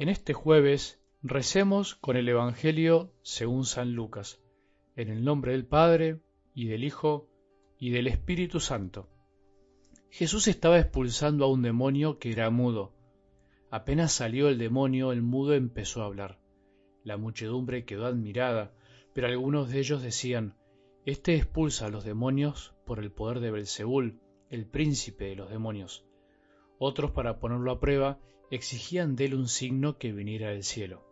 En este jueves recemos con el Evangelio según San Lucas, en el nombre del Padre, y del Hijo, y del Espíritu Santo. Jesús estaba expulsando a un demonio que era mudo. Apenas salió el demonio, el mudo empezó a hablar. La muchedumbre quedó admirada, pero algunos de ellos decían, Este expulsa a los demonios por el poder de Belzebul, el príncipe de los demonios. Otros, para ponerlo a prueba, exigían de él un signo que viniera del cielo.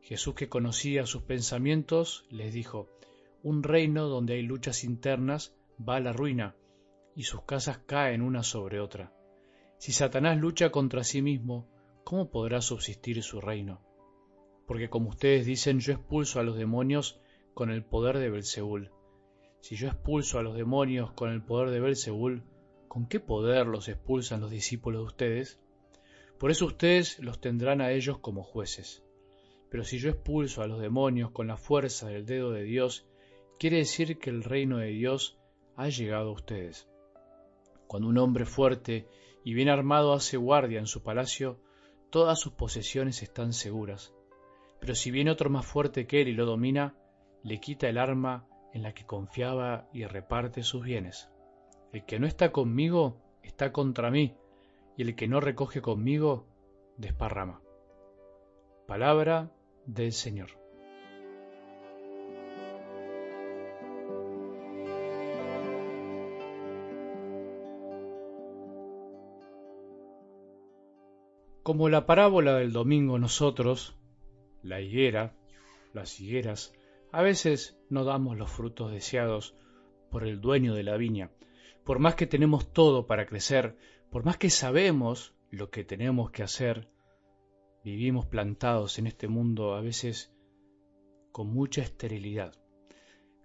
Jesús, que conocía sus pensamientos, les dijo, Un reino donde hay luchas internas va a la ruina, y sus casas caen una sobre otra. Si Satanás lucha contra sí mismo, ¿cómo podrá subsistir su reino? Porque como ustedes dicen, yo expulso a los demonios con el poder de Belzebul. Si yo expulso a los demonios con el poder de Belzebul, ¿con qué poder los expulsan los discípulos de ustedes? Por eso ustedes los tendrán a ellos como jueces. Pero si yo expulso a los demonios con la fuerza del dedo de Dios, quiere decir que el reino de Dios ha llegado a ustedes. Cuando un hombre fuerte y bien armado hace guardia en su palacio, todas sus posesiones están seguras. Pero si viene otro más fuerte que él y lo domina, le quita el arma en la que confiaba y reparte sus bienes. El que no está conmigo está contra mí, y el que no recoge conmigo desparrama. Palabra del Señor. Como la parábola del domingo nosotros, la higuera, las higueras, a veces no damos los frutos deseados por el dueño de la viña. Por más que tenemos todo para crecer, por más que sabemos lo que tenemos que hacer, vivimos plantados en este mundo a veces con mucha esterilidad.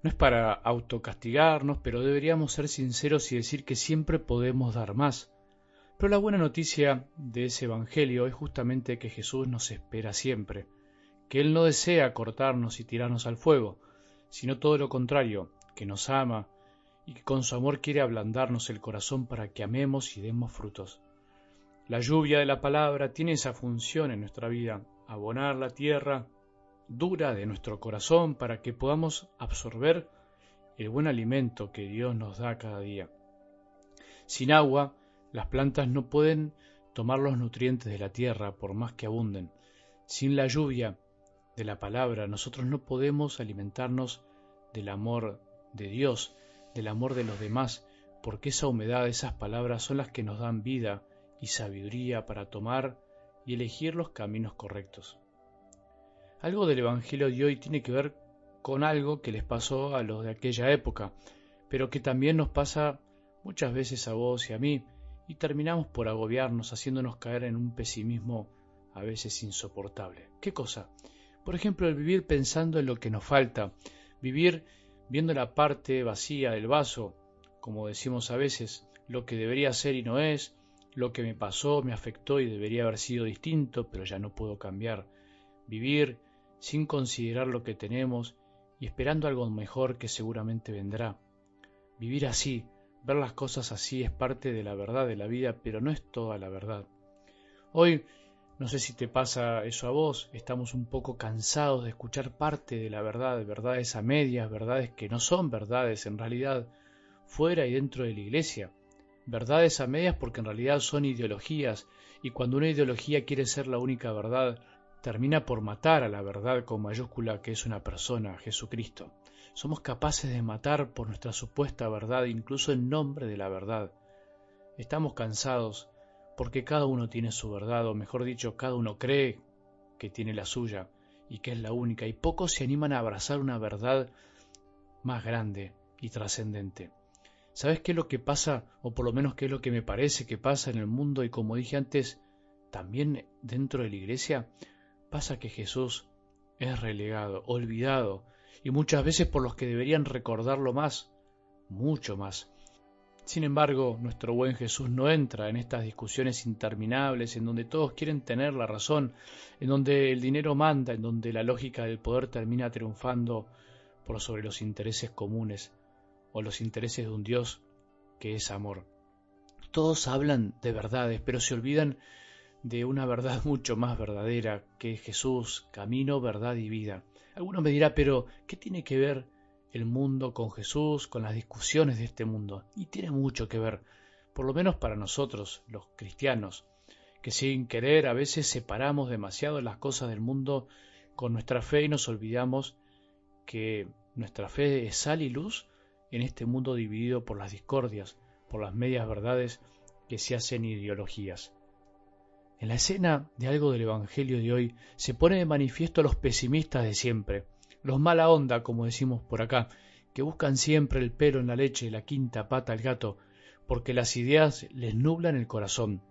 No es para autocastigarnos, pero deberíamos ser sinceros y decir que siempre podemos dar más. Pero la buena noticia de ese Evangelio es justamente que Jesús nos espera siempre, que Él no desea cortarnos y tirarnos al fuego, sino todo lo contrario, que nos ama y que con su amor quiere ablandarnos el corazón para que amemos y demos frutos. La lluvia de la palabra tiene esa función en nuestra vida, abonar la tierra dura de nuestro corazón para que podamos absorber el buen alimento que Dios nos da cada día. Sin agua, las plantas no pueden tomar los nutrientes de la tierra por más que abunden. Sin la lluvia de la palabra, nosotros no podemos alimentarnos del amor de Dios, del amor de los demás, porque esa humedad, esas palabras son las que nos dan vida y sabiduría para tomar y elegir los caminos correctos. Algo del Evangelio de hoy tiene que ver con algo que les pasó a los de aquella época, pero que también nos pasa muchas veces a vos y a mí, y terminamos por agobiarnos, haciéndonos caer en un pesimismo a veces insoportable. ¿Qué cosa? Por ejemplo, el vivir pensando en lo que nos falta, vivir viendo la parte vacía del vaso, como decimos a veces, lo que debería ser y no es, lo que me pasó me afectó y debería haber sido distinto, pero ya no puedo cambiar. Vivir sin considerar lo que tenemos y esperando algo mejor que seguramente vendrá. Vivir así, ver las cosas así es parte de la verdad de la vida, pero no es toda la verdad. Hoy no sé si te pasa eso a vos, estamos un poco cansados de escuchar parte de la verdad, verdades a medias, verdades que no son verdades en realidad, fuera y dentro de la iglesia. Verdades a medias porque en realidad son ideologías, y cuando una ideología quiere ser la única verdad, termina por matar a la verdad con mayúscula que es una persona, Jesucristo. Somos capaces de matar por nuestra supuesta verdad, incluso en nombre de la verdad. Estamos cansados porque cada uno tiene su verdad, o mejor dicho, cada uno cree que tiene la suya y que es la única, y pocos se animan a abrazar una verdad más grande y trascendente. ¿Sabes qué es lo que pasa, o por lo menos qué es lo que me parece que pasa en el mundo y como dije antes, también dentro de la iglesia? Pasa que Jesús es relegado, olvidado, y muchas veces por los que deberían recordarlo más, mucho más. Sin embargo, nuestro buen Jesús no entra en estas discusiones interminables en donde todos quieren tener la razón, en donde el dinero manda, en donde la lógica del poder termina triunfando por sobre los intereses comunes o los intereses de un Dios que es amor. Todos hablan de verdades, pero se olvidan de una verdad mucho más verdadera, que es Jesús, camino, verdad y vida. Alguno me dirá, pero ¿qué tiene que ver el mundo con Jesús, con las discusiones de este mundo? Y tiene mucho que ver, por lo menos para nosotros, los cristianos, que sin querer a veces separamos demasiado las cosas del mundo con nuestra fe y nos olvidamos que nuestra fe es sal y luz en este mundo dividido por las discordias, por las medias verdades que se hacen ideologías. En la escena de algo del Evangelio de hoy se pone de manifiesto los pesimistas de siempre, los mala onda, como decimos por acá, que buscan siempre el pelo en la leche, la quinta pata al gato, porque las ideas les nublan el corazón.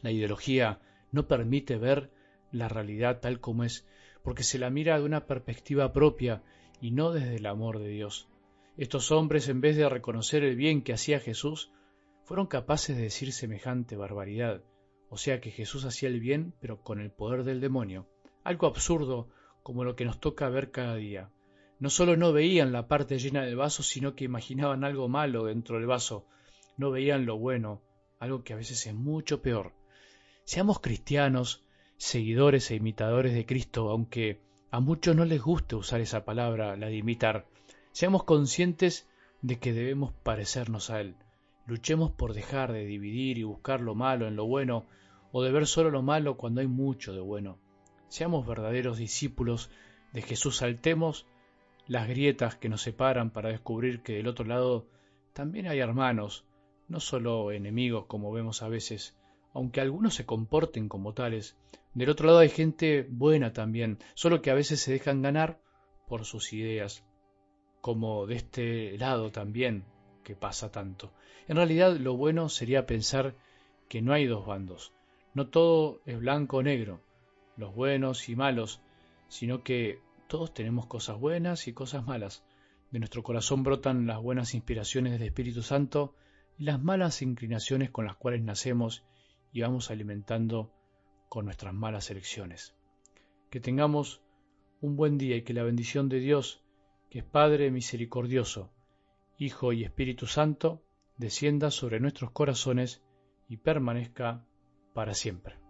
La ideología no permite ver la realidad tal como es, porque se la mira de una perspectiva propia y no desde el amor de Dios. Estos hombres, en vez de reconocer el bien que hacía Jesús, fueron capaces de decir semejante barbaridad, o sea que Jesús hacía el bien, pero con el poder del demonio, algo absurdo como lo que nos toca ver cada día. No solo no veían la parte llena del vaso, sino que imaginaban algo malo dentro del vaso, no veían lo bueno, algo que a veces es mucho peor. Seamos cristianos, seguidores e imitadores de Cristo, aunque a muchos no les guste usar esa palabra, la de imitar. Seamos conscientes de que debemos parecernos a Él. Luchemos por dejar de dividir y buscar lo malo en lo bueno, o de ver solo lo malo cuando hay mucho de bueno. Seamos verdaderos discípulos de Jesús, saltemos las grietas que nos separan para descubrir que del otro lado también hay hermanos, no solo enemigos como vemos a veces, aunque algunos se comporten como tales, del otro lado hay gente buena también, solo que a veces se dejan ganar por sus ideas, como de este lado también que pasa tanto. En realidad lo bueno sería pensar que no hay dos bandos, no todo es blanco o negro, los buenos y malos, sino que todos tenemos cosas buenas y cosas malas. De nuestro corazón brotan las buenas inspiraciones del Espíritu Santo y las malas inclinaciones con las cuales nacemos y vamos alimentando con nuestras malas elecciones. Que tengamos un buen día y que la bendición de Dios, que es Padre misericordioso, Hijo y Espíritu Santo, descienda sobre nuestros corazones y permanezca para siempre.